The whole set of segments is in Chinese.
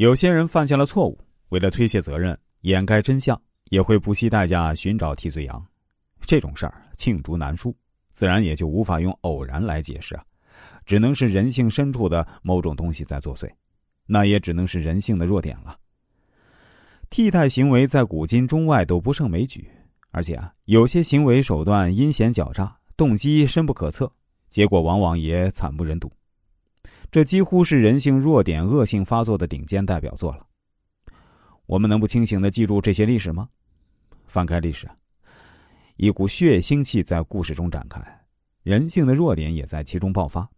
有些人犯下了错误，为了推卸责任、掩盖真相，也会不惜代价寻找替罪羊。这种事儿罄竹难书，自然也就无法用偶然来解释啊，只能是人性深处的某种东西在作祟，那也只能是人性的弱点了。替代行为在古今中外都不胜枚举，而且啊，有些行为手段阴险狡诈，动机深不可测，结果往往也惨不忍睹。这几乎是人性弱点恶性发作的顶尖代表作了。我们能不清醒的记住这些历史吗？翻开历史，一股血腥气在故事中展开，人性的弱点也在其中爆发。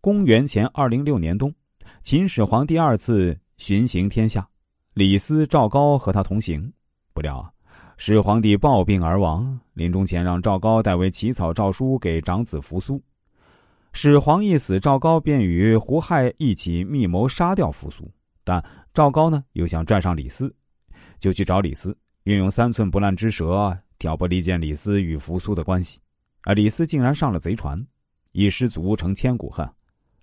公元前二零六年冬，秦始皇第二次巡行天下。李斯、赵高和他同行，不料始皇帝暴病而亡。临终前让赵高代为起草诏书给长子扶苏。始皇一死，赵高便与胡亥一起密谋杀掉扶苏。但赵高呢，又想拽上李斯，就去找李斯，运用三寸不烂之舌，挑拨离间李斯与扶苏的关系。而李斯竟然上了贼船，一失足成千古恨。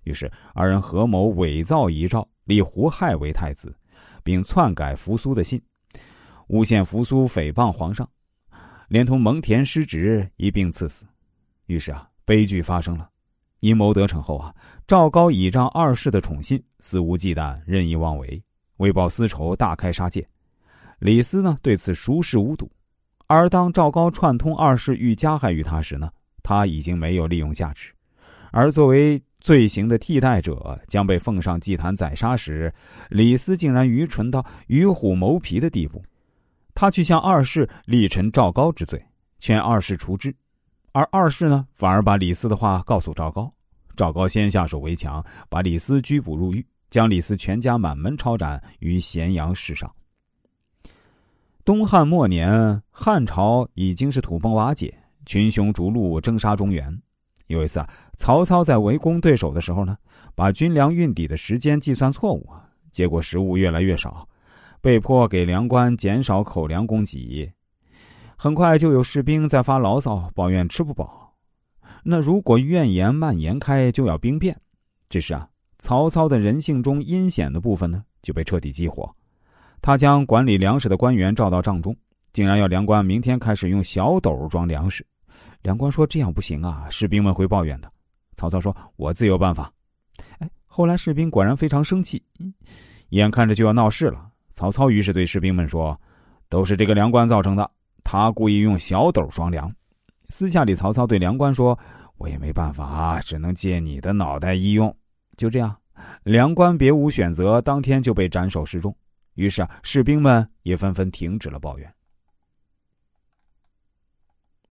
于是二人合谋伪造遗诏，立胡亥为太子。并篡改扶苏的信，诬陷扶苏诽谤皇上，连同蒙恬失职一并赐死。于是啊，悲剧发生了。阴谋得逞后啊，赵高倚仗二世的宠信，肆无忌惮、任意妄为，为报私仇大开杀戒。李斯呢，对此熟视无睹。而当赵高串通二世欲加害于他时呢，他已经没有利用价值。而作为罪行的替代者将被奉上祭坛宰杀时，李斯竟然愚蠢到与虎谋皮的地步。他去向二世力陈赵高之罪，劝二世除之，而二世呢，反而把李斯的话告诉赵高。赵高先下手为强，把李斯拘捕入狱，将李斯全家满门抄斩于咸阳市上。东汉末年，汉朝已经是土崩瓦解，群雄逐鹿，征杀中原。有一次啊，曹操在围攻对手的时候呢，把军粮运抵的时间计算错误，结果食物越来越少，被迫给粮官减少口粮供给。很快就有士兵在发牢骚，抱怨吃不饱。那如果怨言蔓延开，就要兵变。这时啊，曹操的人性中阴险的部分呢，就被彻底激活。他将管理粮食的官员召到帐中，竟然要粮官明天开始用小斗装粮食。粮官说：“这样不行啊，士兵们会抱怨的。”曹操说：“我自有办法。”哎，后来士兵果然非常生气，眼看着就要闹事了。曹操于是对士兵们说：“都是这个粮官造成的，他故意用小斗装粮。”私下里，曹操对梁官说：“我也没办法啊，只能借你的脑袋一用。”就这样，梁官别无选择，当天就被斩首示众。于是啊，士兵们也纷纷停止了抱怨。